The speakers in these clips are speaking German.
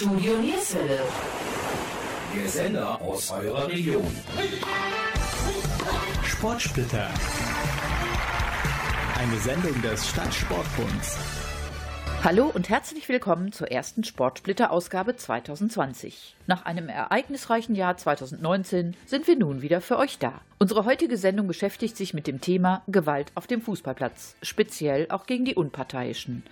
Studio Nierswelle. Der Sender aus eurer Region. Sportsplitter. Eine Sendung des Stadtsportbunds. Hallo und herzlich willkommen zur ersten Sportsplitter-Ausgabe 2020. Nach einem ereignisreichen Jahr 2019 sind wir nun wieder für euch da. Unsere heutige Sendung beschäftigt sich mit dem Thema Gewalt auf dem Fußballplatz, speziell auch gegen die Unparteiischen.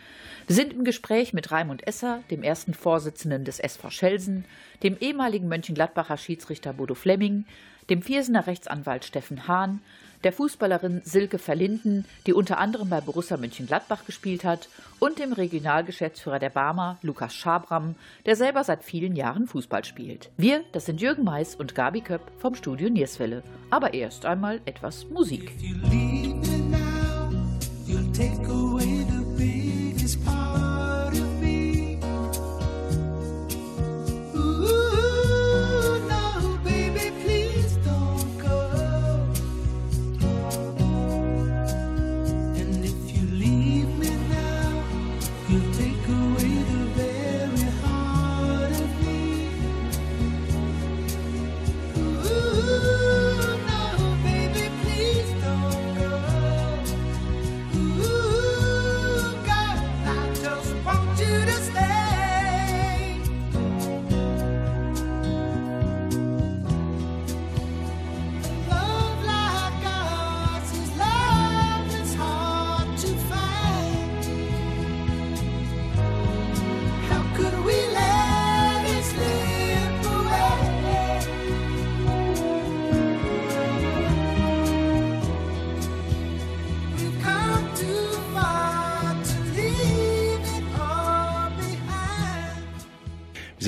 Wir sind im Gespräch mit Raimund Esser, dem ersten Vorsitzenden des SV Schelsen, dem ehemaligen Mönchengladbacher Schiedsrichter Bodo Flemming, dem Viersener Rechtsanwalt Steffen Hahn, der Fußballerin Silke Verlinden, die unter anderem bei Borussia Mönchengladbach gespielt hat, und dem Regionalgeschäftsführer der Barmer, Lukas Schabram, der selber seit vielen Jahren Fußball spielt. Wir, das sind Jürgen Mais und Gabi Köpp vom Studio Nierswelle. Aber erst einmal etwas Musik.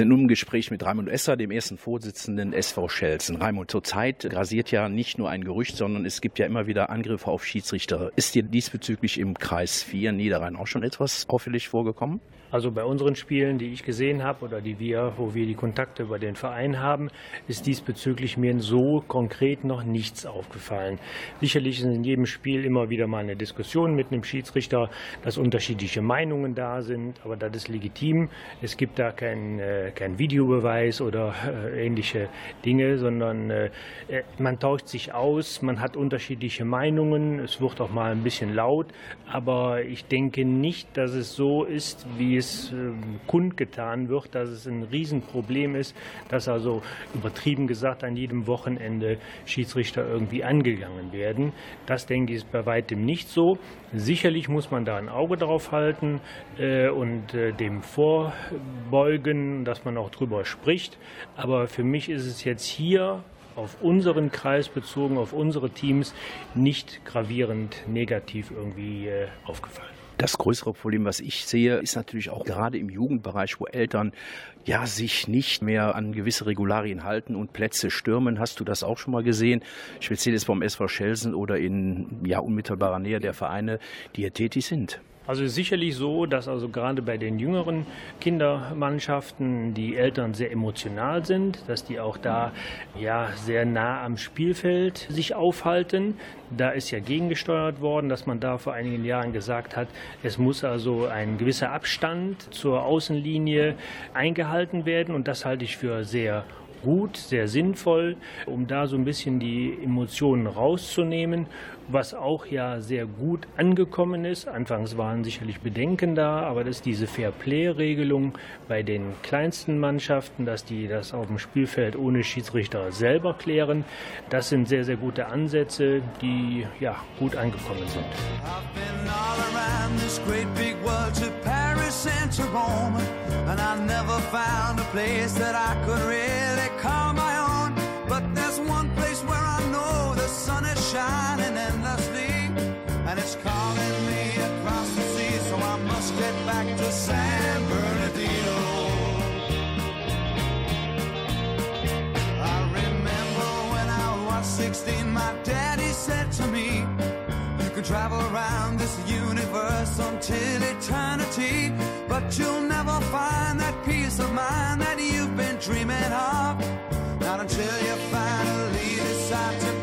Sind nun im Gespräch mit Raimund Esser, dem ersten Vorsitzenden SV Schelsen. Raimund, zurzeit grasiert ja nicht nur ein Gerücht, sondern es gibt ja immer wieder Angriffe auf Schiedsrichter. Ist dir diesbezüglich im Kreis 4 Niederrhein auch schon etwas auffällig vorgekommen? Also bei unseren Spielen, die ich gesehen habe oder die wir, wo wir die Kontakte über den Verein haben, ist diesbezüglich mir so konkret noch nichts aufgefallen. Sicherlich ist in jedem Spiel immer wieder mal eine Diskussion mit einem Schiedsrichter, dass unterschiedliche Meinungen da sind, aber das ist legitim. Es gibt da keinen äh, kein Videobeweis oder äh, ähnliche Dinge, sondern äh, man tauscht sich aus, man hat unterschiedliche Meinungen, es wird auch mal ein bisschen laut, aber ich denke nicht, dass es so ist, wie es ähm, kundgetan wird, dass es ein Riesenproblem ist, dass also übertrieben gesagt an jedem Wochenende Schiedsrichter irgendwie angegangen werden. Das denke ich ist bei weitem nicht so. Sicherlich muss man da ein Auge drauf halten äh, und äh, dem vorbeugen, dass man auch drüber spricht. Aber für mich ist es jetzt hier auf unseren Kreis bezogen, auf unsere Teams nicht gravierend negativ irgendwie äh, aufgefallen. Das größere Problem, was ich sehe, ist natürlich auch gerade im Jugendbereich, wo Eltern ja sich nicht mehr an gewisse Regularien halten und Plätze stürmen. Hast du das auch schon mal gesehen? Speziell ist beim SV Schelsen oder in ja, unmittelbarer Nähe der Vereine, die hier tätig sind. Also sicherlich so, dass also gerade bei den jüngeren Kindermannschaften die Eltern sehr emotional sind, dass die auch da ja sehr nah am Spielfeld sich aufhalten. Da ist ja gegengesteuert worden, dass man da vor einigen Jahren gesagt hat, es muss also ein gewisser Abstand zur Außenlinie eingehalten werden und das halte ich für sehr gut, sehr sinnvoll, um da so ein bisschen die Emotionen rauszunehmen was auch ja sehr gut angekommen ist. Anfangs waren sicherlich Bedenken da, aber das ist diese Fair-Play-Regelung bei den kleinsten Mannschaften, dass die das auf dem Spielfeld ohne Schiedsrichter selber klären. Das sind sehr, sehr gute Ansätze, die ja gut angekommen sind. And I never found a place that I could really call and it's calling me across the sea. So I must get back to San Bernardino. I remember when I was 16, my daddy said to me, You can travel around this universe until eternity, but you'll never find that peace of mind that you've been dreaming of. Not until you finally decide to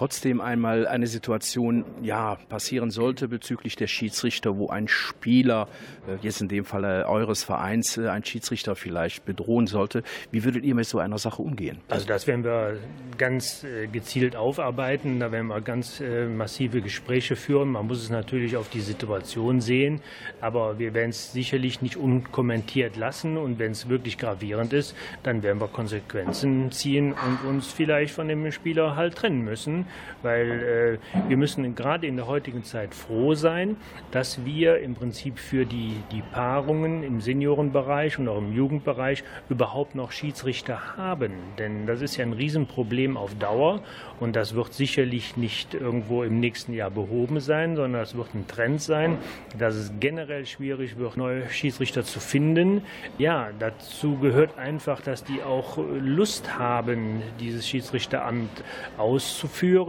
trotzdem einmal eine Situation ja passieren sollte bezüglich der Schiedsrichter, wo ein Spieler, äh, jetzt in dem Falle eures Vereins, äh, ein Schiedsrichter vielleicht bedrohen sollte, wie würdet ihr mit so einer Sache umgehen? Also das werden wir ganz äh, gezielt aufarbeiten. Da werden wir ganz äh, massive Gespräche führen. Man muss es natürlich auf die Situation sehen, aber wir werden es sicherlich nicht unkommentiert lassen. Und wenn es wirklich gravierend ist, dann werden wir Konsequenzen ziehen und uns vielleicht von dem Spieler halt trennen müssen, weil äh, wir müssen gerade in der heutigen Zeit froh sein, dass wir im Prinzip für die, die Paarungen im Seniorenbereich und auch im Jugendbereich überhaupt noch Schiedsrichter haben. Denn das ist ja ein Riesenproblem auf Dauer und das wird sicherlich nicht irgendwo im nächsten Jahr behoben sein, sondern es wird ein Trend sein, dass es generell schwierig wird, neue Schiedsrichter zu finden. Ja, dazu gehört einfach, dass die auch Lust haben, dieses Schiedsrichteramt auszuführen.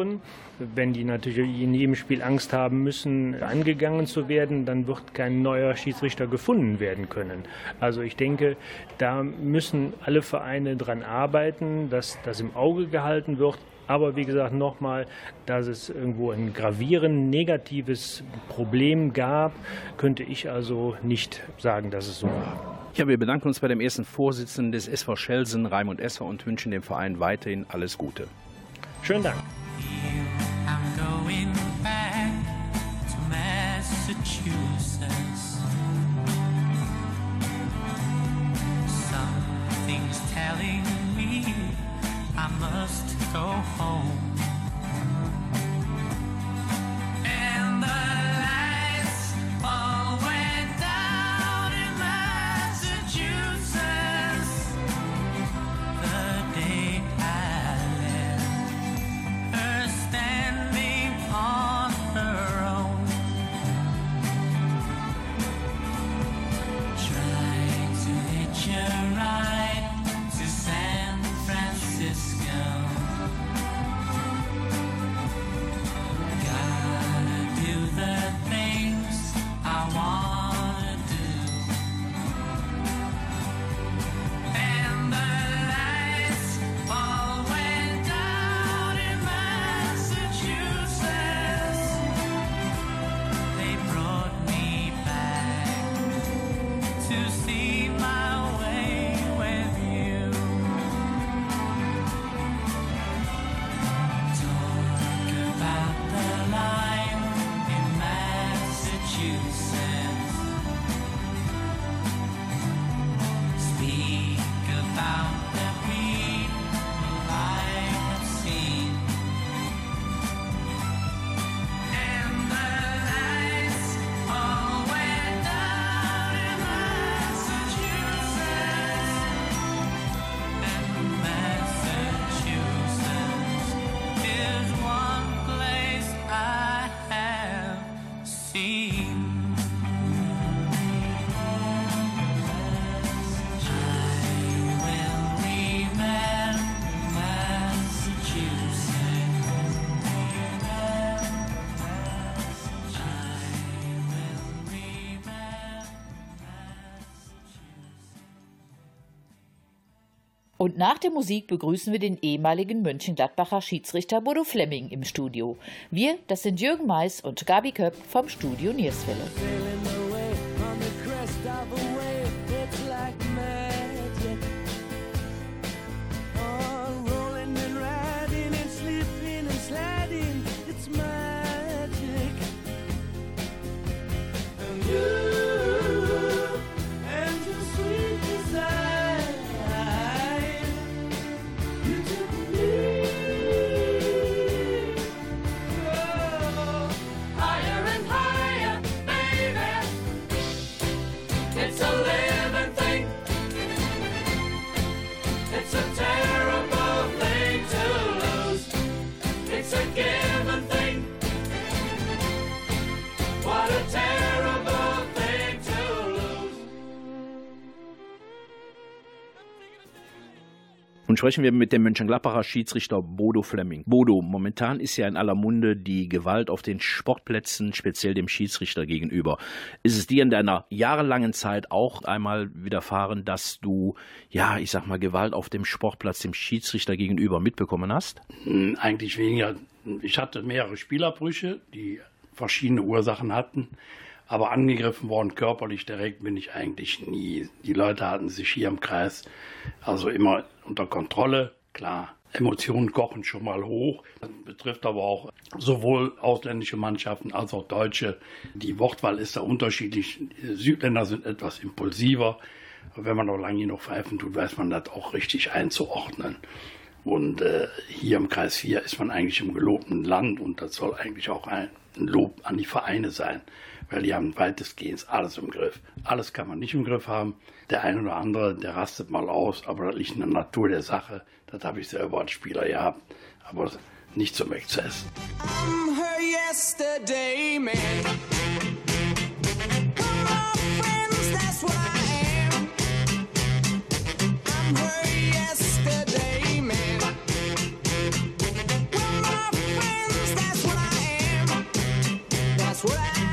Wenn die natürlich in jedem Spiel Angst haben müssen, angegangen zu werden, dann wird kein neuer Schiedsrichter gefunden werden können. Also ich denke, da müssen alle Vereine dran arbeiten, dass das im Auge gehalten wird. Aber wie gesagt, nochmal, dass es irgendwo ein gravierend negatives Problem gab, könnte ich also nicht sagen, dass es so war. Ja, wir bedanken uns bei dem ersten Vorsitzenden des SV Schelsen, Raimund Esser, und wünschen dem Verein weiterhin alles Gute. Schönen Dank. Must go home. Und nach der Musik begrüßen wir den ehemaligen Mönchengladbacher Schiedsrichter Bodo Flemming im Studio. Wir, das sind Jürgen Mais und Gabi Köpp vom Studio Nierswelle. Sprechen wir mit dem Mönchengladbacher Schiedsrichter Bodo Flemming. Bodo, momentan ist ja in aller Munde die Gewalt auf den Sportplätzen, speziell dem Schiedsrichter gegenüber. Ist es dir in deiner jahrelangen Zeit auch einmal widerfahren, dass du, ja, ich sag mal, Gewalt auf dem Sportplatz dem Schiedsrichter gegenüber mitbekommen hast? Hm, Eigentlich weniger. Ich hatte mehrere Spielerbrüche, die verschiedene Ursachen hatten. Aber angegriffen worden körperlich direkt bin ich eigentlich nie. Die Leute hatten sich hier im Kreis also immer unter Kontrolle. Klar, Emotionen kochen schon mal hoch. Das betrifft aber auch sowohl ausländische Mannschaften als auch deutsche. Die Wortwahl ist da unterschiedlich. Südländer sind etwas impulsiver. Aber wenn man noch lange genug pfeifen tut, weiß man das auch richtig einzuordnen. Und äh, hier im Kreis 4 ist man eigentlich im gelobten Land und das soll eigentlich auch ein Lob an die Vereine sein, weil die haben weitestgehend alles im Griff. Alles kann man nicht im Griff haben. Der eine oder andere, der rastet mal aus, aber das liegt in der Natur der Sache. Das habe ich selber als Spieler gehabt, aber nicht zum Exzess. I'm her yesterday man. That's what I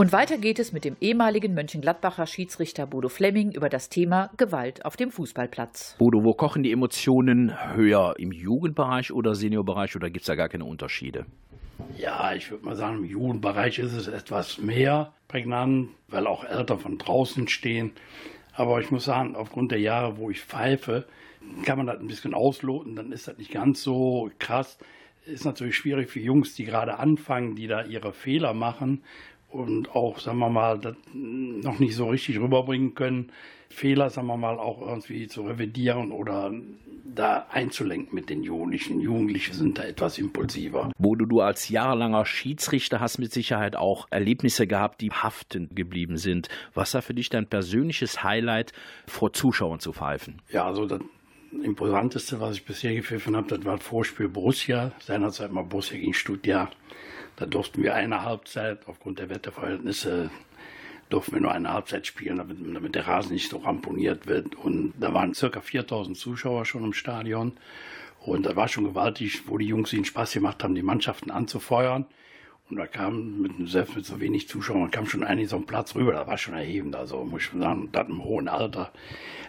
Und weiter geht es mit dem ehemaligen Mönchengladbacher Schiedsrichter Bodo Flemming über das Thema Gewalt auf dem Fußballplatz. Bodo, wo kochen die Emotionen höher? Im Jugendbereich oder Seniorbereich oder gibt es da gar keine Unterschiede? Ja, ich würde mal sagen, im Jugendbereich ist es etwas mehr prägnant, weil auch Eltern von draußen stehen. Aber ich muss sagen, aufgrund der Jahre, wo ich pfeife, kann man das ein bisschen ausloten, dann ist das nicht ganz so krass. Ist natürlich schwierig für Jungs, die gerade anfangen, die da ihre Fehler machen und auch, sagen wir mal, das noch nicht so richtig rüberbringen können, Fehler, sagen wir mal, auch irgendwie zu revidieren oder da einzulenken mit den Jugendlichen. Jugendliche sind da etwas impulsiver. Bodo, du als jahrelanger Schiedsrichter hast mit Sicherheit auch Erlebnisse gehabt, die haftend geblieben sind. Was war für dich dein persönliches Highlight, vor Zuschauern zu pfeifen? Ja, also das Imposanteste, was ich bisher gepfiffen habe, das war das Vorspiel Borussia, seinerzeit mal Borussia gegen Stuttgart. Da durften wir eine Halbzeit, aufgrund der Wetterverhältnisse, durften wir nur eine Halbzeit spielen, damit, damit der Rasen nicht so ramponiert wird. Und da waren circa 4000 Zuschauer schon im Stadion. Und da war schon gewaltig, wo die Jungs ihnen Spaß gemacht haben, die Mannschaften anzufeuern. Und da kam, mit, selbst mit so wenig Zuschauern, kam schon einiges auf den Platz rüber. Da war schon erhebend. Also muss ich sagen, das im hohen Alter,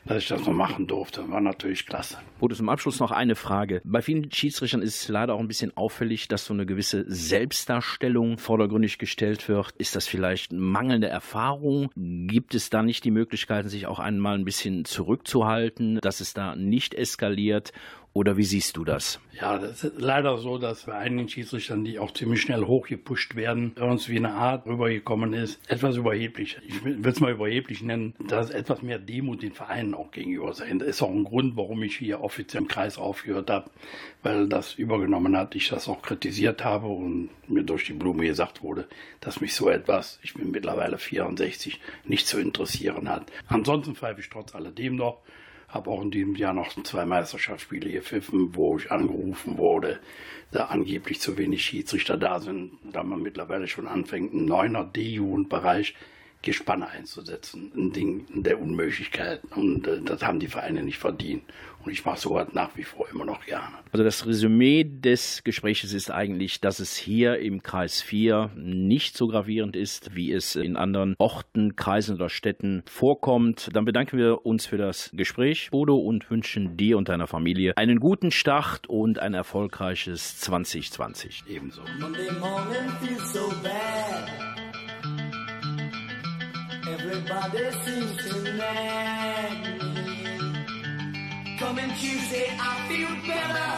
dass ich das noch machen durfte, war natürlich klasse. Bodo, zum Abschluss noch eine Frage. Bei vielen Schiedsrichtern ist es leider auch ein bisschen auffällig, dass so eine gewisse Selbstdarstellung vordergründig gestellt wird. Ist das vielleicht mangelnde Erfahrung? Gibt es da nicht die Möglichkeiten, sich auch einmal ein bisschen zurückzuhalten, dass es da nicht eskaliert? Oder wie siehst du das? Ja, das ist leider so, dass bei einigen Schiedsrichtern, die auch ziemlich schnell hochgepusht werden, irgendwie eine Art rübergekommen ist, etwas überheblich. Ich will es mal überheblich nennen, dass etwas mehr Demut den Vereinen auch gegenüber sein. Das ist auch ein Grund, warum ich hier offiziell im Kreis aufgehört habe, weil das übergenommen hat, ich das auch kritisiert habe und mir durch die Blume gesagt wurde, dass mich so etwas, ich bin mittlerweile 64, nicht zu interessieren hat. Ansonsten pfeife ich trotz alledem noch habe auch in diesem Jahr noch zwei Meisterschaftsspiele gepfiffen, wo ich angerufen wurde, da angeblich zu wenig Schiedsrichter da sind, da man mittlerweile schon anfängt, einen neuner D-Jugendbereich Gespanne einzusetzen. Ein Ding der Unmöglichkeit. Und äh, das haben die Vereine nicht verdient. Und ich mache sowas nach wie vor immer noch gerne. Also das Resümee des Gesprächs ist eigentlich, dass es hier im Kreis 4 nicht so gravierend ist, wie es in anderen Orten, Kreisen oder Städten vorkommt. Dann bedanken wir uns für das Gespräch, Bodo, und wünschen dir und deiner Familie einen guten Start und ein erfolgreiches 2020. Ebenso. Monday morning feels so bad. Everybody seems to nag me. Coming Tuesday, I feel better.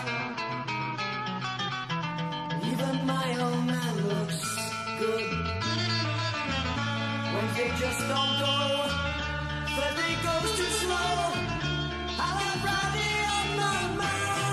Even my old man looks good. Wednesday just don't go. Thursday goes too slow. I'll have Friday on my mind.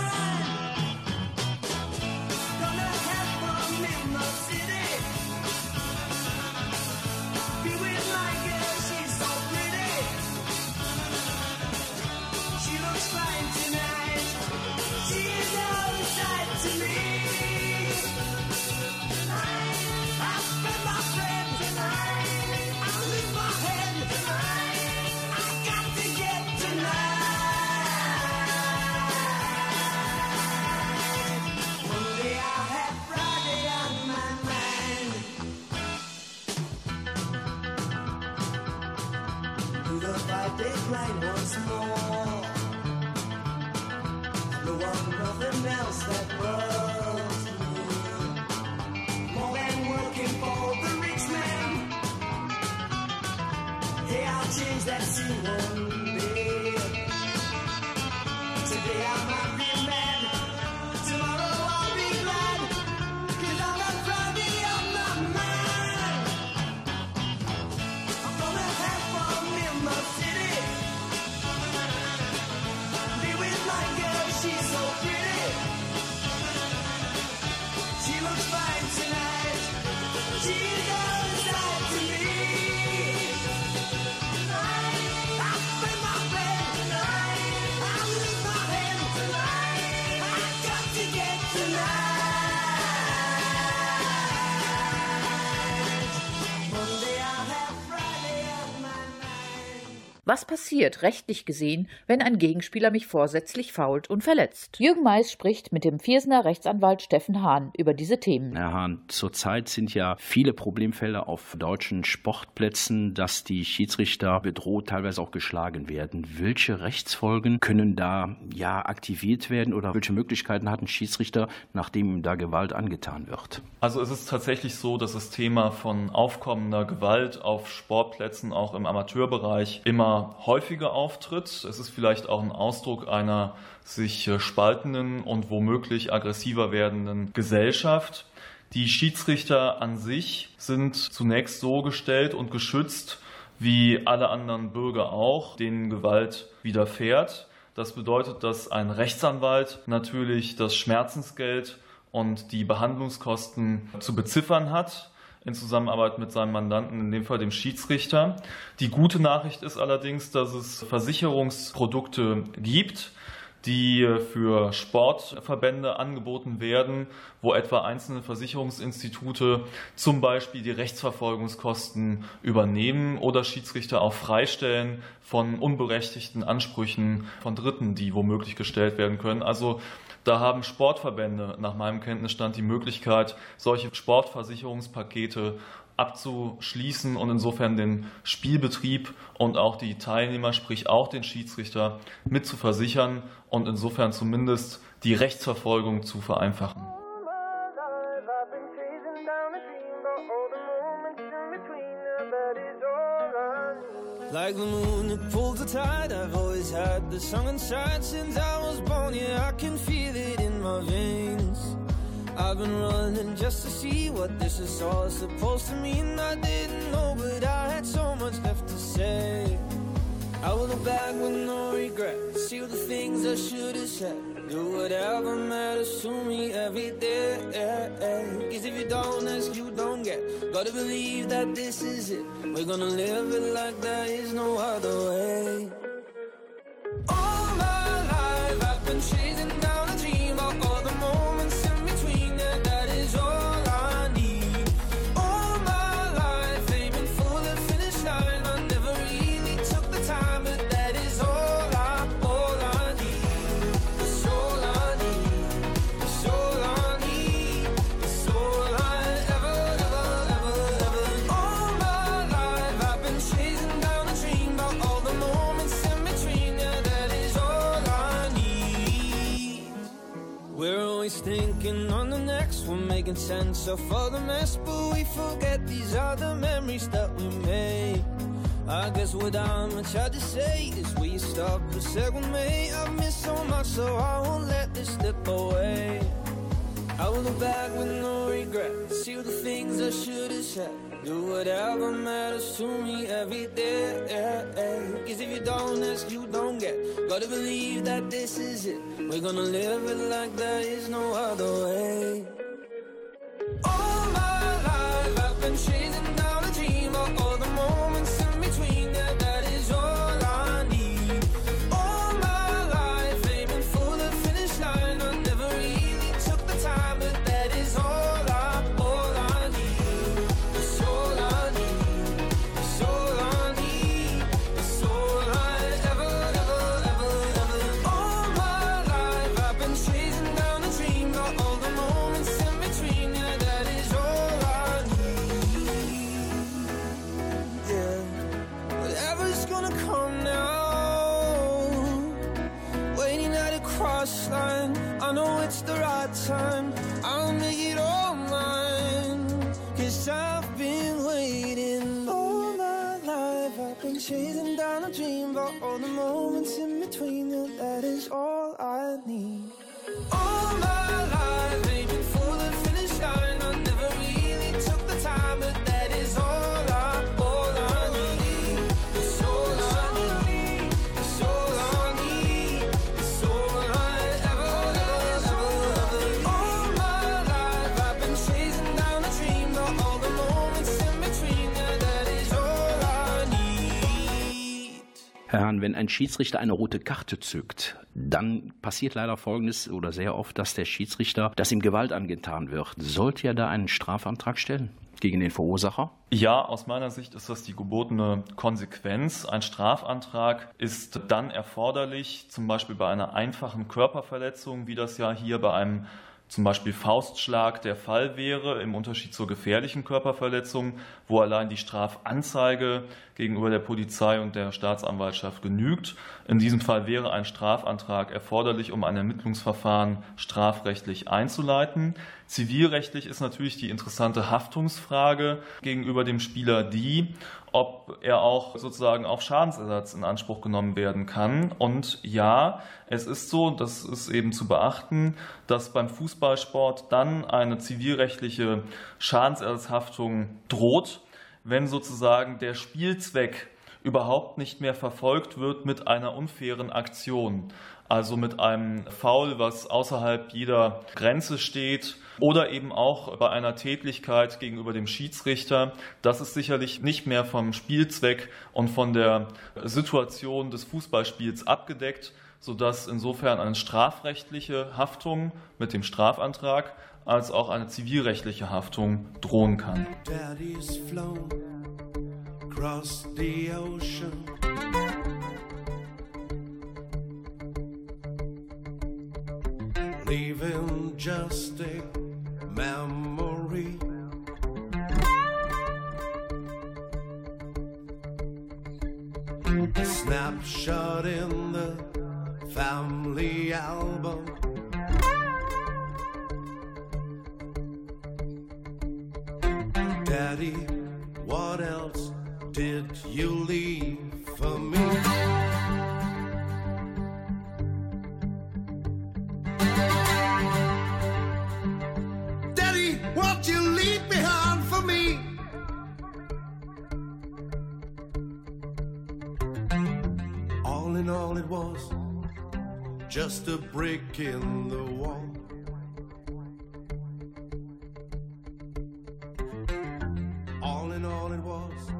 Was passiert, rechtlich gesehen, wenn ein Gegenspieler mich vorsätzlich fault und verletzt? Jürgen Mais spricht mit dem Viersener Rechtsanwalt Steffen Hahn über diese Themen. Herr Hahn, zurzeit sind ja viele Problemfälle auf deutschen Sportplätzen, dass die Schiedsrichter bedroht, teilweise auch geschlagen werden. Welche Rechtsfolgen können da ja aktiviert werden oder welche Möglichkeiten hat ein Schiedsrichter, nachdem ihm da Gewalt angetan wird? Also es ist tatsächlich so, dass das Thema von aufkommender Gewalt auf Sportplätzen auch im Amateurbereich immer häufiger auftritt. Es ist vielleicht auch ein Ausdruck einer sich äh, spaltenden und womöglich aggressiver werdenden Gesellschaft. Die Schiedsrichter an sich sind zunächst so gestellt und geschützt, wie alle anderen Bürger auch, denen Gewalt widerfährt. Das bedeutet, dass ein Rechtsanwalt natürlich das Schmerzensgeld und die Behandlungskosten zu beziffern hat in Zusammenarbeit mit seinem Mandanten, in dem Fall dem Schiedsrichter. Die gute Nachricht ist allerdings, dass es Versicherungsprodukte gibt, die für Sportverbände angeboten werden, wo etwa einzelne Versicherungsinstitute zum Beispiel die Rechtsverfolgungskosten übernehmen oder Schiedsrichter auch freistellen von unberechtigten Ansprüchen von Dritten, die womöglich gestellt werden können. Also da haben Sportverbände nach meinem Kenntnisstand die Möglichkeit, solche Sportversicherungspakete abzuschließen und insofern den Spielbetrieb und auch die Teilnehmer, sprich auch den Schiedsrichter, mit zu versichern und insofern zumindest die Rechtsverfolgung zu vereinfachen. Like the moon that pulls the tide, I've always had the song inside since I was born. Yeah, I can feel it in my veins. I've been running just to see what this is all supposed to mean. I didn't know, but I had so much left to say. I will look back with no regret. See all the things I should have said. Do whatever matters to me every day. Cause if you don't ask, you don't get. Gotta believe that this is it. We're gonna live it like there is no other way. All my life I've been chasing making sense of all the mess, but we forget these are the memories that we made. I guess what I'm trying to say is we stop a second, mate? I've missed so much, so I won't let this slip away. I will look back with no regret. See all the things I should have said. Do whatever matters to me every day. Cause if you don't ask, you don't get. Gotta believe that this is it. We're gonna live it like there is no other way. chase Hahn, wenn ein Schiedsrichter eine rote Karte zückt, dann passiert leider Folgendes oder sehr oft, dass der Schiedsrichter, dass ihm Gewalt angetan wird. Sollte er da einen Strafantrag stellen gegen den Verursacher? Ja, aus meiner Sicht ist das die gebotene Konsequenz. Ein Strafantrag ist dann erforderlich, zum Beispiel bei einer einfachen Körperverletzung, wie das ja hier bei einem zum Beispiel Faustschlag der Fall wäre, im Unterschied zur gefährlichen Körperverletzung, wo allein die Strafanzeige gegenüber der Polizei und der Staatsanwaltschaft genügt. In diesem Fall wäre ein Strafantrag erforderlich, um ein Ermittlungsverfahren strafrechtlich einzuleiten. Zivilrechtlich ist natürlich die interessante Haftungsfrage gegenüber dem Spieler die, ob er auch sozusagen auf Schadensersatz in Anspruch genommen werden kann. Und ja, es ist so, das ist eben zu beachten, dass beim Fußballsport dann eine zivilrechtliche Schadensersatzhaftung droht, wenn sozusagen der Spielzweck überhaupt nicht mehr verfolgt wird mit einer unfairen Aktion. Also mit einem Foul, was außerhalb jeder Grenze steht oder eben auch bei einer Tätlichkeit gegenüber dem Schiedsrichter. Das ist sicherlich nicht mehr vom Spielzweck und von der Situation des Fußballspiels abgedeckt, sodass insofern eine strafrechtliche Haftung mit dem Strafantrag als auch eine zivilrechtliche Haftung drohen kann. Leaving just a memory. Snapshot in the family album. Brick in the wall. All in all, it was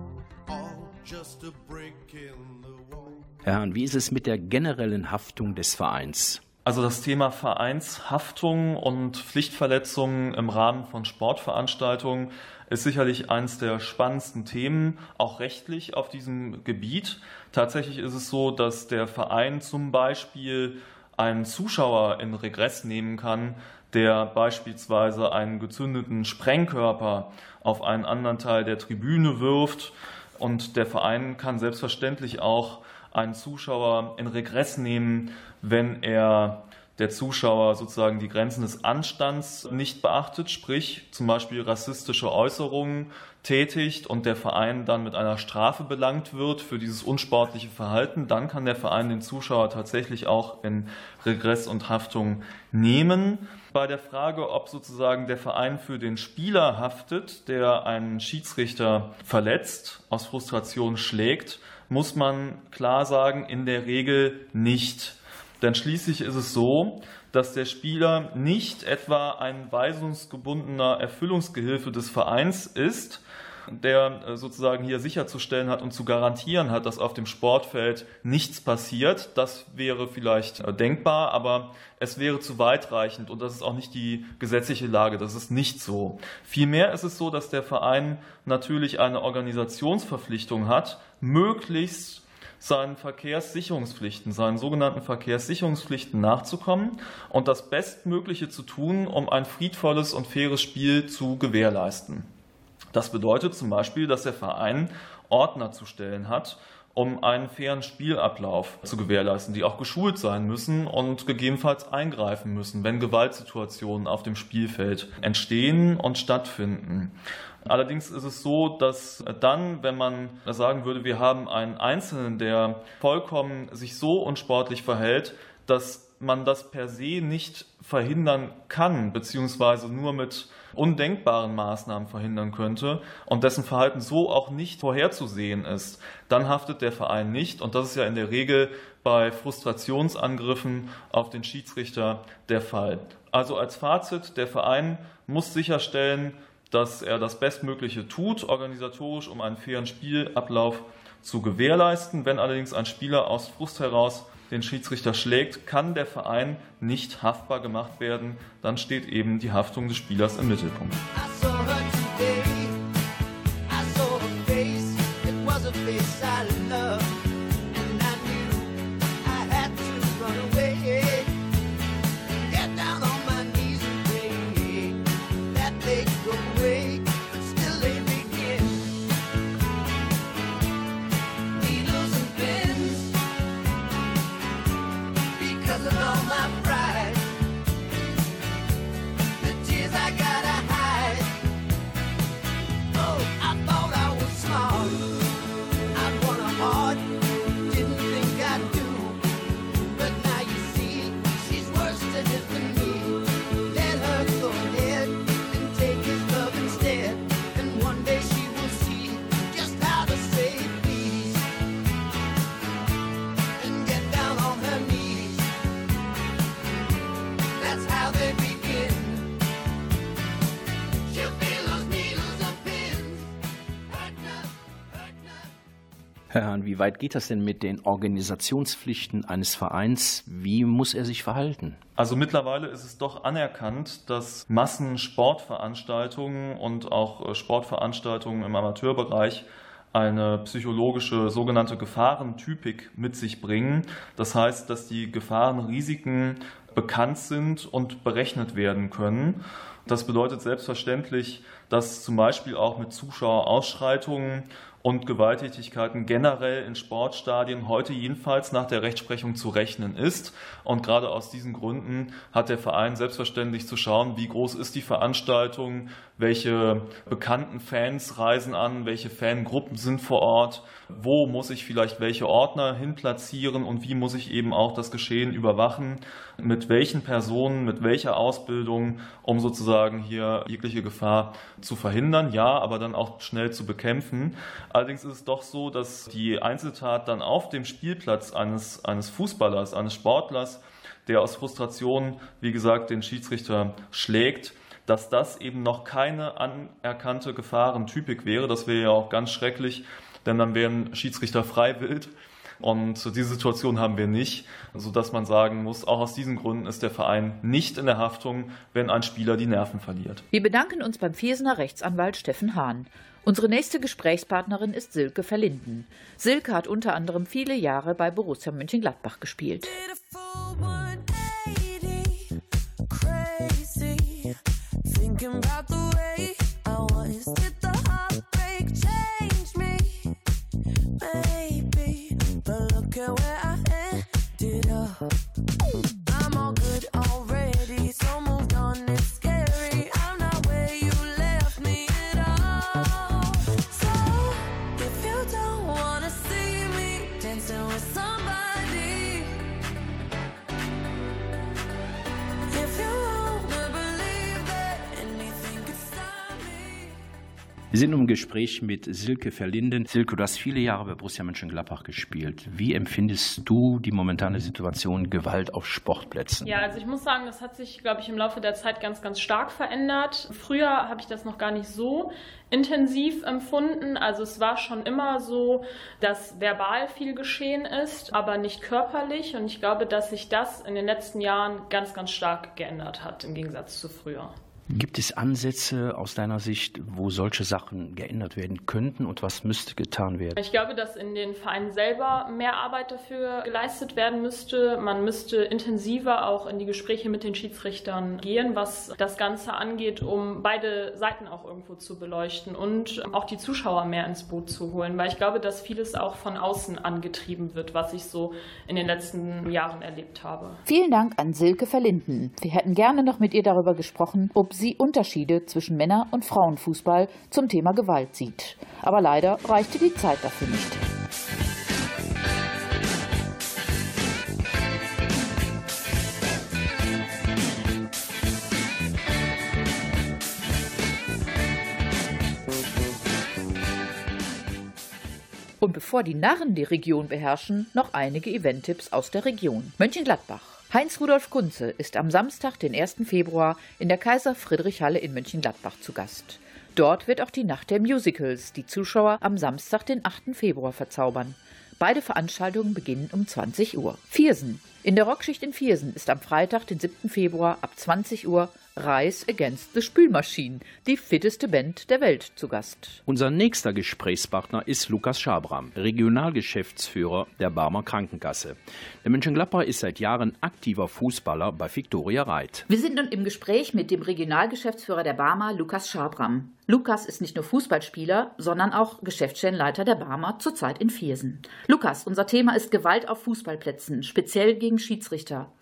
all just a brick in the wall. Herr Hahn, wie ist es mit der generellen Haftung des Vereins? Also das Thema Vereinshaftung und Pflichtverletzungen im Rahmen von Sportveranstaltungen ist sicherlich eines der spannendsten Themen, auch rechtlich auf diesem Gebiet. Tatsächlich ist es so, dass der Verein zum Beispiel einen Zuschauer in Regress nehmen kann, der beispielsweise einen gezündeten Sprengkörper auf einen anderen Teil der Tribüne wirft. Und der Verein kann selbstverständlich auch einen Zuschauer in Regress nehmen, wenn er der Zuschauer sozusagen die Grenzen des Anstands nicht beachtet, sprich zum Beispiel rassistische Äußerungen tätigt und der Verein dann mit einer Strafe belangt wird für dieses unsportliche Verhalten, dann kann der Verein den Zuschauer tatsächlich auch in Regress und Haftung nehmen. Bei der Frage, ob sozusagen der Verein für den Spieler haftet, der einen Schiedsrichter verletzt, aus Frustration schlägt, muss man klar sagen, in der Regel nicht. Denn schließlich ist es so, dass der Spieler nicht etwa ein weisungsgebundener Erfüllungsgehilfe des Vereins ist, der äh, sozusagen hier sicherzustellen hat und zu garantieren hat, dass auf dem Sportfeld nichts passiert. Das wäre vielleicht äh, denkbar, aber es wäre zu weitreichend und das ist auch nicht die gesetzliche Lage. Das ist nicht so. Vielmehr ist es so, dass der Verein natürlich eine Organisationsverpflichtung hat, möglichst seinen Verkehrssicherungspflichten, seinen sogenannten Verkehrssicherungspflichten nachzukommen und das Bestmögliche zu tun, um ein friedvolles und faires Spiel zu gewährleisten. Das bedeutet zum Beispiel, dass der Verein Ordner zu stellen hat, um einen fairen Spielablauf zu gewährleisten, die auch geschult sein müssen und gegebenenfalls eingreifen müssen, wenn Gewaltsituationen auf dem Spielfeld entstehen und stattfinden. Allerdings ist es so, dass dann, wenn man sagen würde, wir haben einen Einzelnen, der vollkommen sich so unsportlich verhält, dass man das per se nicht verhindern kann, beziehungsweise nur mit undenkbaren Maßnahmen verhindern könnte und dessen Verhalten so auch nicht vorherzusehen ist, dann haftet der Verein nicht. Und das ist ja in der Regel bei Frustrationsangriffen auf den Schiedsrichter der Fall. Also als Fazit, der Verein muss sicherstellen, dass er das Bestmögliche tut, organisatorisch, um einen fairen Spielablauf zu gewährleisten. Wenn allerdings ein Spieler aus Frust heraus den Schiedsrichter schlägt, kann der Verein nicht haftbar gemacht werden. Dann steht eben die Haftung des Spielers im Mittelpunkt. Hahn, wie weit geht das denn mit den Organisationspflichten eines Vereins? Wie muss er sich verhalten? Also mittlerweile ist es doch anerkannt, dass Massensportveranstaltungen und auch äh, Sportveranstaltungen im Amateurbereich eine psychologische sogenannte Gefahrentypik mit sich bringen. Das heißt, dass die Gefahrenrisiken bekannt sind und berechnet werden können. Das bedeutet selbstverständlich, dass zum Beispiel auch mit Zuschauerausschreitungen und Gewalttätigkeiten generell in Sportstadien heute jedenfalls nach der Rechtsprechung zu rechnen ist. Und gerade aus diesen Gründen hat der Verein selbstverständlich zu schauen, wie groß ist die Veranstaltung, welche bekannten Fans reisen an, welche Fangruppen sind vor Ort, wo muss ich vielleicht welche Ordner hinplatzieren und wie muss ich eben auch das Geschehen überwachen, mit welchen Personen, mit welcher Ausbildung, um sozusagen hier jegliche Gefahr zu verhindern, ja, aber dann auch schnell zu bekämpfen. Allerdings ist es doch so, dass die Einzeltat dann auf dem Spielplatz eines, eines Fußballers, eines Sportlers, der aus Frustration, wie gesagt, den Schiedsrichter schlägt, dass das eben noch keine anerkannte Gefahrentypik wäre. Das wäre ja auch ganz schrecklich, denn dann wären Schiedsrichter freiwillig. Und diese Situation haben wir nicht, sodass man sagen muss, auch aus diesen Gründen ist der Verein nicht in der Haftung, wenn ein Spieler die Nerven verliert. Wir bedanken uns beim Viersener Rechtsanwalt Steffen Hahn. Unsere nächste Gesprächspartnerin ist Silke Verlinden. Silke hat unter anderem viele Jahre bei Borussia Mönchengladbach gespielt. Thinking about Wir sind im Gespräch mit Silke Verlinden. Silke, du hast viele Jahre bei Borussia Mönchengladbach gespielt. Wie empfindest du die momentane Situation Gewalt auf Sportplätzen? Ja, also ich muss sagen, das hat sich, glaube ich, im Laufe der Zeit ganz, ganz stark verändert. Früher habe ich das noch gar nicht so intensiv empfunden. Also es war schon immer so, dass verbal viel geschehen ist, aber nicht körperlich. Und ich glaube, dass sich das in den letzten Jahren ganz, ganz stark geändert hat im Gegensatz zu früher. Gibt es Ansätze aus deiner Sicht, wo solche Sachen geändert werden könnten und was müsste getan werden? Ich glaube, dass in den Vereinen selber mehr Arbeit dafür geleistet werden müsste. Man müsste intensiver auch in die Gespräche mit den Schiedsrichtern gehen, was das Ganze angeht, um beide Seiten auch irgendwo zu beleuchten und auch die Zuschauer mehr ins Boot zu holen, weil ich glaube, dass vieles auch von außen angetrieben wird, was ich so in den letzten Jahren erlebt habe. Vielen Dank an Silke Verlinden. Wir hätten gerne noch mit ihr darüber gesprochen, ob sie Unterschiede zwischen Männer- und Frauenfußball zum Thema Gewalt sieht. Aber leider reichte die Zeit dafür nicht. Und bevor die Narren die Region beherrschen, noch einige Eventtipps aus der Region. Mönchengladbach. Heinz-Rudolf Kunze ist am Samstag, den 1. Februar, in der Kaiser-Friedrich-Halle in Mönchengladbach zu Gast. Dort wird auch die Nacht der Musicals die Zuschauer am Samstag, den 8. Februar, verzaubern. Beide Veranstaltungen beginnen um 20 Uhr. Viersen. In der Rockschicht in Viersen ist am Freitag, den 7. Februar ab 20 Uhr Rise Against the Spülmaschinen, die fitteste Band der Welt, zu Gast. Unser nächster Gesprächspartner ist Lukas Schabram, Regionalgeschäftsführer der Barmer Krankenkasse. Der Mönchengladbach ist seit Jahren aktiver Fußballer bei Viktoria Reit. Wir sind nun im Gespräch mit dem Regionalgeschäftsführer der Barmer, Lukas Schabram. Lukas ist nicht nur Fußballspieler, sondern auch Geschäftsstellenleiter der Barmer, zurzeit in Viersen. Lukas, unser Thema ist Gewalt auf Fußballplätzen, speziell gegen Schiedsrichter.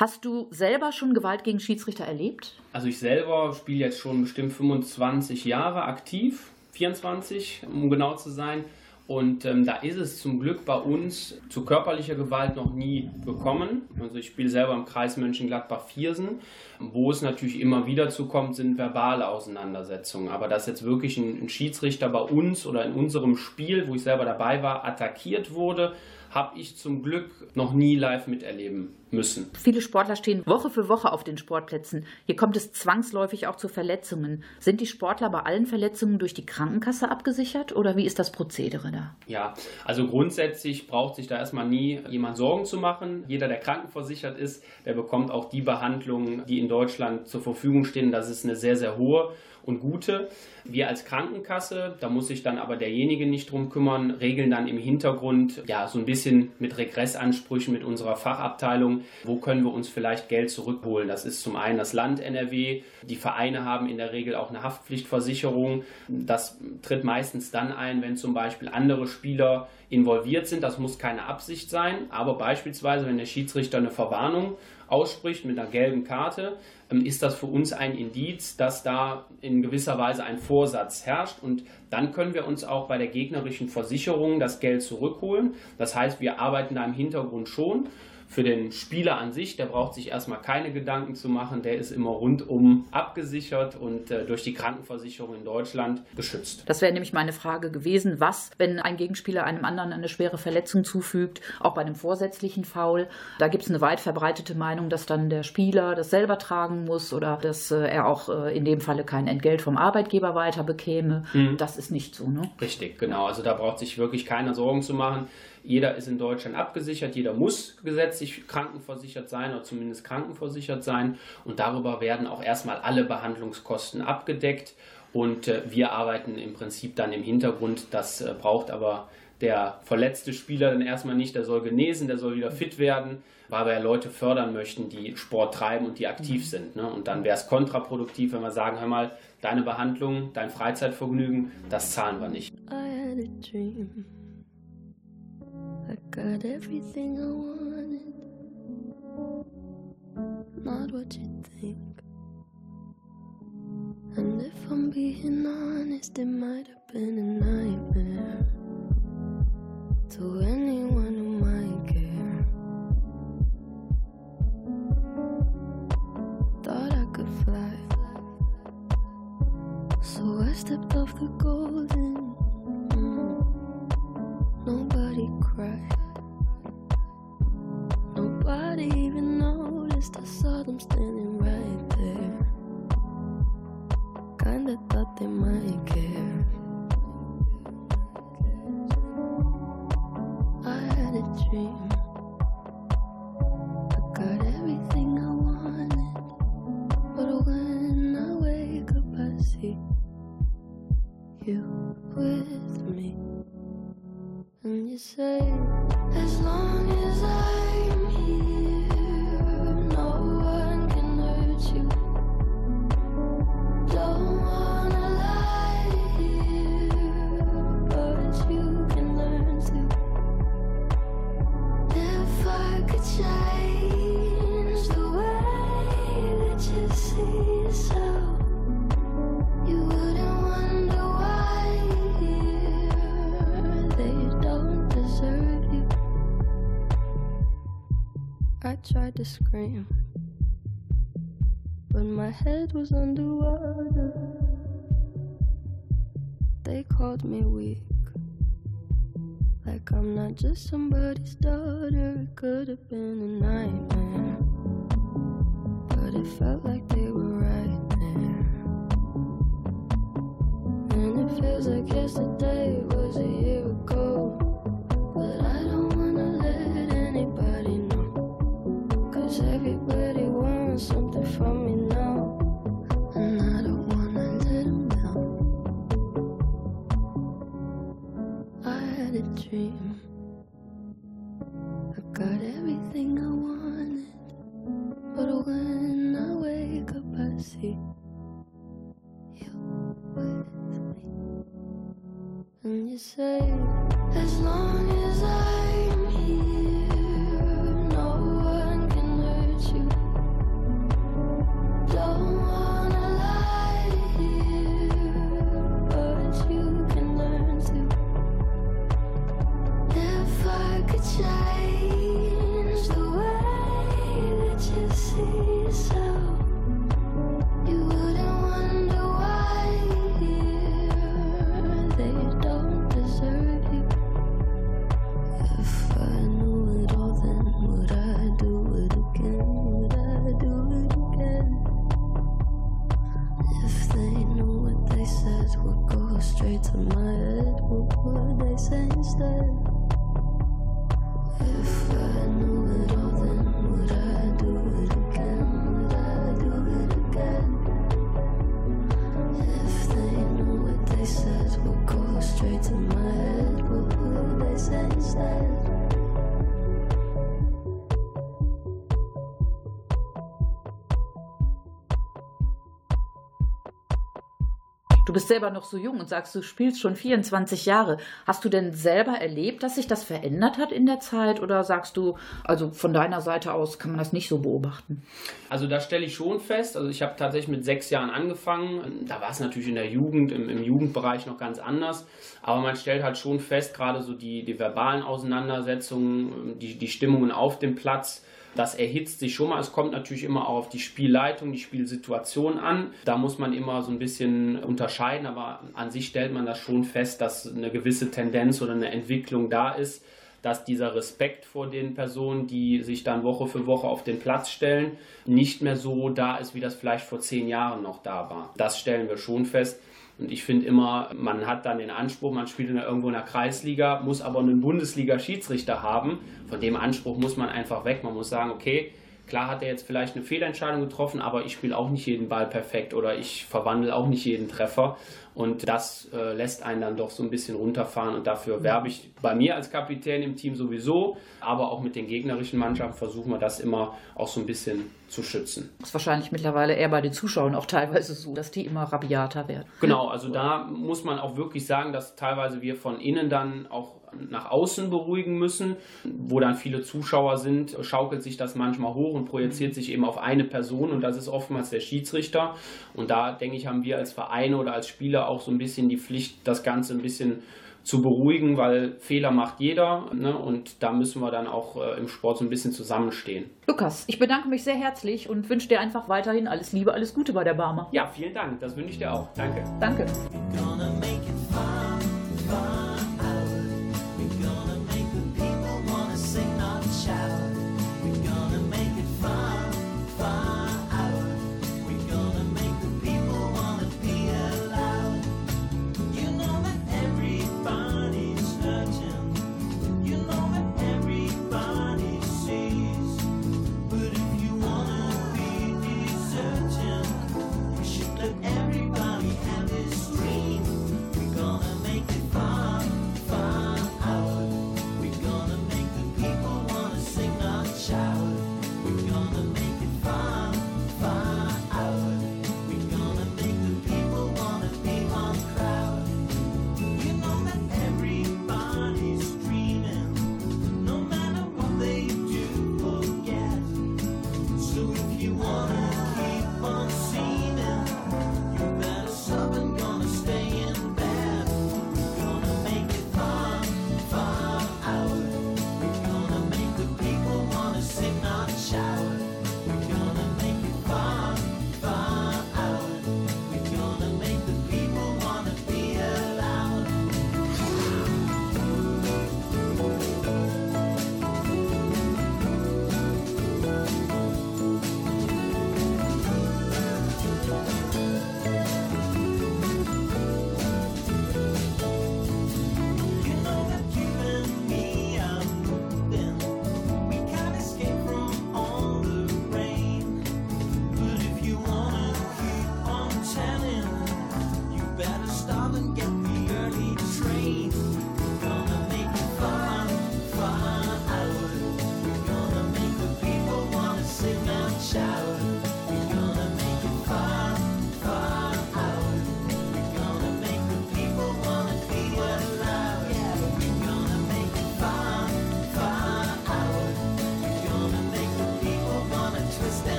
Hast du selber schon Gewalt gegen Schiedsrichter erlebt? Also ich selber spiele jetzt schon bestimmt 25 Jahre aktiv, 24 um genau zu sein. Und ähm, da ist es zum Glück bei uns zu körperlicher Gewalt noch nie gekommen. Also ich spiele selber im Kreis Mönchengladbach-Viersen. Wo es natürlich immer wieder zukommt, sind verbale Auseinandersetzungen. Aber dass jetzt wirklich ein, ein Schiedsrichter bei uns oder in unserem Spiel, wo ich selber dabei war, attackiert wurde, habe ich zum Glück noch nie live miterleben müssen. Viele Sportler stehen Woche für Woche auf den Sportplätzen. Hier kommt es zwangsläufig auch zu Verletzungen. Sind die Sportler bei allen Verletzungen durch die Krankenkasse abgesichert oder wie ist das Prozedere da? Ja, also grundsätzlich braucht sich da erstmal nie jemand Sorgen zu machen. Jeder, der krankenversichert ist, der bekommt auch die Behandlungen, die in Deutschland zur Verfügung stehen. Das ist eine sehr, sehr hohe und gute. Wir als Krankenkasse, da muss sich dann aber derjenige nicht drum kümmern, regeln dann im Hintergrund ja so ein bisschen mit Regressansprüchen mit unserer Fachabteilung, wo können wir uns vielleicht Geld zurückholen. Das ist zum einen das Land NRW, die Vereine haben in der Regel auch eine Haftpflichtversicherung. Das tritt meistens dann ein, wenn zum Beispiel andere Spieler involviert sind. Das muss keine Absicht sein, aber beispielsweise, wenn der Schiedsrichter eine Verwarnung ausspricht mit einer gelben Karte, ist das für uns ein Indiz, dass da in gewisser Weise ein Vorsatz herrscht und dann können wir uns auch bei der gegnerischen Versicherung das Geld zurückholen. Das heißt, wir arbeiten da im Hintergrund schon. Für den Spieler an sich, der braucht sich erstmal keine Gedanken zu machen, der ist immer rundum abgesichert und äh, durch die Krankenversicherung in Deutschland geschützt. Das wäre nämlich meine Frage gewesen, was, wenn ein Gegenspieler einem anderen eine schwere Verletzung zufügt, auch bei einem vorsätzlichen Foul. Da gibt es eine weit verbreitete Meinung, dass dann der Spieler das selber tragen muss oder dass äh, er auch äh, in dem Falle kein Entgelt vom Arbeitgeber weiter bekäme. Mhm. Das ist nicht so, ne? Richtig, genau. Also da braucht sich wirklich keiner Sorgen zu machen. Jeder ist in Deutschland abgesichert, jeder muss gesetzlich krankenversichert sein oder zumindest krankenversichert sein. Und darüber werden auch erstmal alle Behandlungskosten abgedeckt. Und äh, wir arbeiten im Prinzip dann im Hintergrund. Das äh, braucht aber der verletzte Spieler dann erstmal nicht. Der soll genesen, der soll wieder fit werden, weil wir ja Leute fördern möchten, die Sport treiben und die aktiv sind. Ne? Und dann wäre es kontraproduktiv, wenn wir sagen, hör mal, deine Behandlung, dein Freizeitvergnügen, das zahlen wir nicht. I had a dream. I got everything I wanted. Not what you think. And if I'm being honest, it might have been a head was underwater. They called me weak, like I'm not just somebody's daughter. It could have been a nightmare, but it felt like they were right there. And it feels like yesterday was a year dream. I got everything I wanted. But when I wake up, I see you with me. And you say, places will go straight to my head. Will pull. Du bist selber noch so jung und sagst, du spielst schon 24 Jahre. Hast du denn selber erlebt, dass sich das verändert hat in der Zeit? Oder sagst du, also von deiner Seite aus kann man das nicht so beobachten? Also da stelle ich schon fest, also ich habe tatsächlich mit sechs Jahren angefangen. Da war es natürlich in der Jugend, im, im Jugendbereich noch ganz anders. Aber man stellt halt schon fest, gerade so die, die verbalen Auseinandersetzungen, die, die Stimmungen auf dem Platz, das erhitzt sich schon mal. Es kommt natürlich immer auch auf die Spielleitung, die Spielsituation an. Da muss man immer so ein bisschen unterscheiden, aber an sich stellt man das schon fest, dass eine gewisse Tendenz oder eine Entwicklung da ist, dass dieser Respekt vor den Personen, die sich dann Woche für Woche auf den Platz stellen, nicht mehr so da ist, wie das vielleicht vor zehn Jahren noch da war. Das stellen wir schon fest. Und ich finde immer, man hat dann den Anspruch, man spielt in der, irgendwo in der Kreisliga, muss aber einen Bundesliga-Schiedsrichter haben. Von dem Anspruch muss man einfach weg. Man muss sagen, okay, klar hat er jetzt vielleicht eine Fehlentscheidung getroffen, aber ich spiele auch nicht jeden Ball perfekt oder ich verwandle auch nicht jeden Treffer. Und das äh, lässt einen dann doch so ein bisschen runterfahren. Und dafür werbe ich bei mir als Kapitän im Team sowieso, aber auch mit den gegnerischen Mannschaften versuchen wir das immer auch so ein bisschen zu schützen. Das ist wahrscheinlich mittlerweile eher bei den Zuschauern auch teilweise so, dass die immer rabiater werden. Genau, also da muss man auch wirklich sagen, dass teilweise wir von innen dann auch nach außen beruhigen müssen. Wo dann viele Zuschauer sind, schaukelt sich das manchmal hoch und projiziert sich eben auf eine Person und das ist oftmals der Schiedsrichter. Und da denke ich, haben wir als Vereine oder als Spieler auch so ein bisschen die Pflicht, das Ganze ein bisschen zu beruhigen, weil Fehler macht jeder ne? und da müssen wir dann auch äh, im Sport so ein bisschen zusammenstehen. Lukas, ich bedanke mich sehr herzlich und wünsche dir einfach weiterhin alles Liebe, alles Gute bei der Barmer. Ja, vielen Dank, das wünsche ich dir auch. Danke. Danke.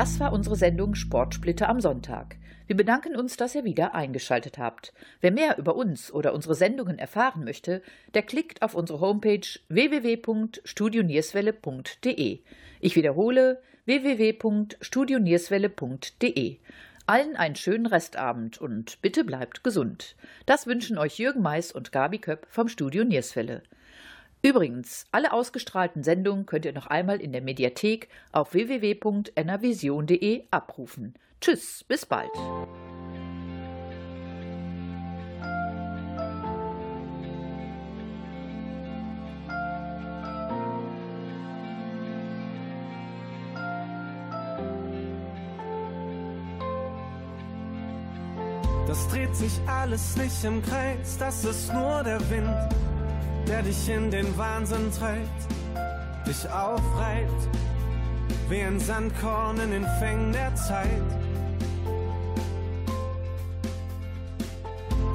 Das war unsere Sendung Sportsplitter am Sonntag. Wir bedanken uns, dass ihr wieder eingeschaltet habt. Wer mehr über uns oder unsere Sendungen erfahren möchte, der klickt auf unsere Homepage www.studionierswelle.de. Ich wiederhole www.studionierswelle.de. Allen einen schönen Restabend und bitte bleibt gesund. Das wünschen euch Jürgen Mais und Gabi Köpp vom Studio Nierswelle. Übrigens, alle ausgestrahlten Sendungen könnt ihr noch einmal in der Mediathek auf www.enervision.de abrufen. Tschüss, bis bald. Das dreht sich alles nicht im Kreis, das ist nur der Wind, der dich in den Wahnsinn treibt, dich aufreibt, wie ein Sandkorn in den Fängen der Zeit.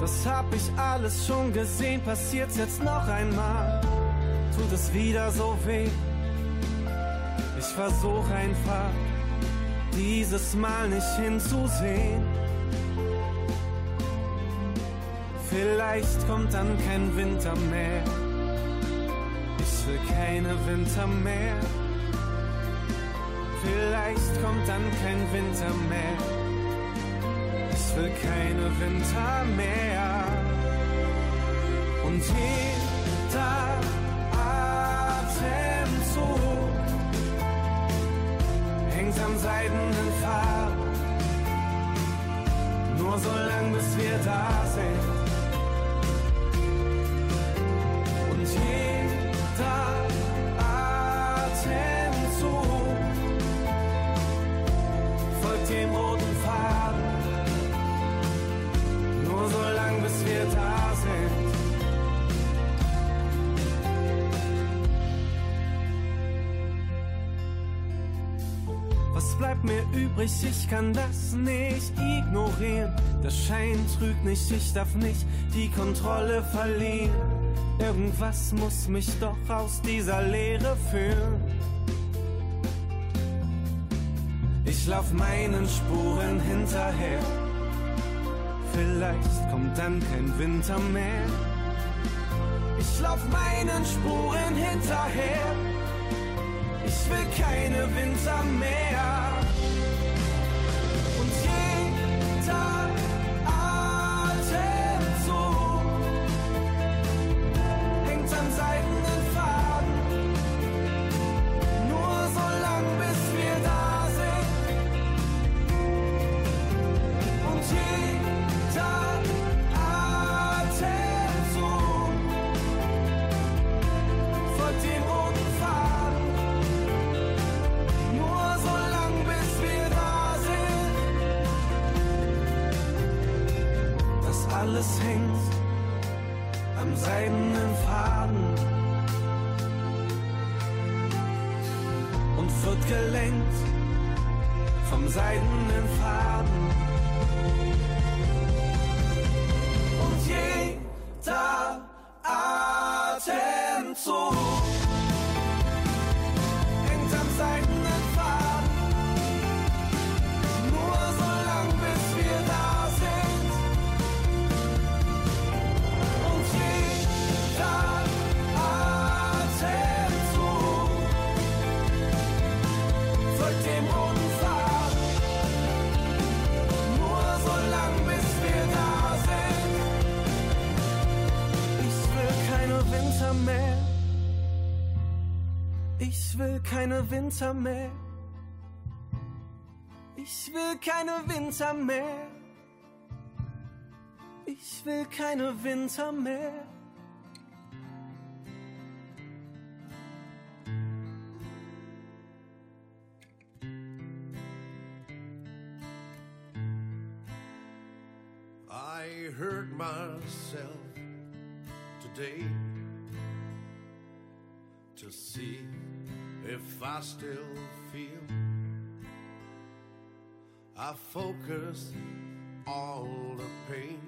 Das hab ich alles schon gesehen, passiert's jetzt noch einmal, tut es wieder so weh. Ich versuch einfach, dieses Mal nicht hinzusehen. Vielleicht kommt dann kein Winter mehr. Ich will keine Winter mehr. Vielleicht kommt dann kein Winter mehr. Ich will keine Winter mehr. Und jeder Atemzug hängt am seidenen Faden. Nur so lang, bis wir da sind. Bleibt mir übrig? Ich kann das nicht ignorieren. Der Schein trügt nicht, ich darf nicht die Kontrolle verlieren. Irgendwas muss mich doch aus dieser Leere führen. Ich lauf meinen Spuren hinterher. Vielleicht kommt dann kein Winter mehr. Ich lauf meinen Spuren hinterher. Ich will keine Winter mehr. Seidenen Faden. Winter mehr. Ich will keine Winter mehr. Ich will keine Winter mehr. I hurt myself today to see if I still feel. I focus all the pain.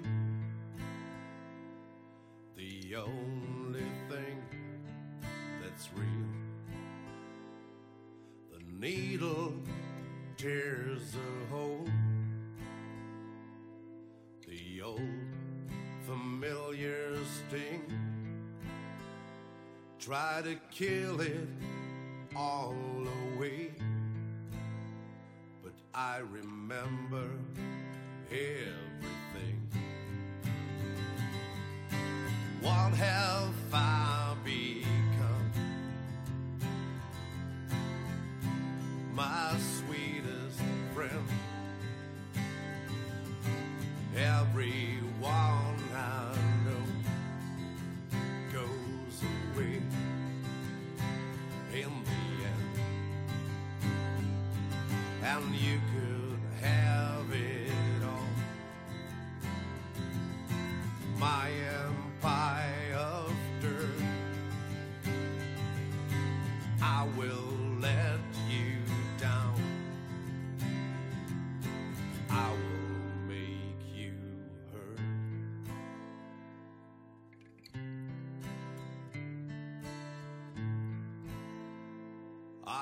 The only thing that's real. The needle tears a hole. The old familiar sting. Try to kill it all away. But I remember everything.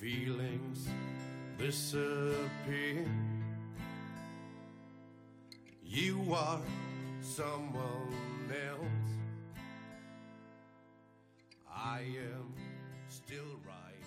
feelings disappear. You are someone else. I am still right.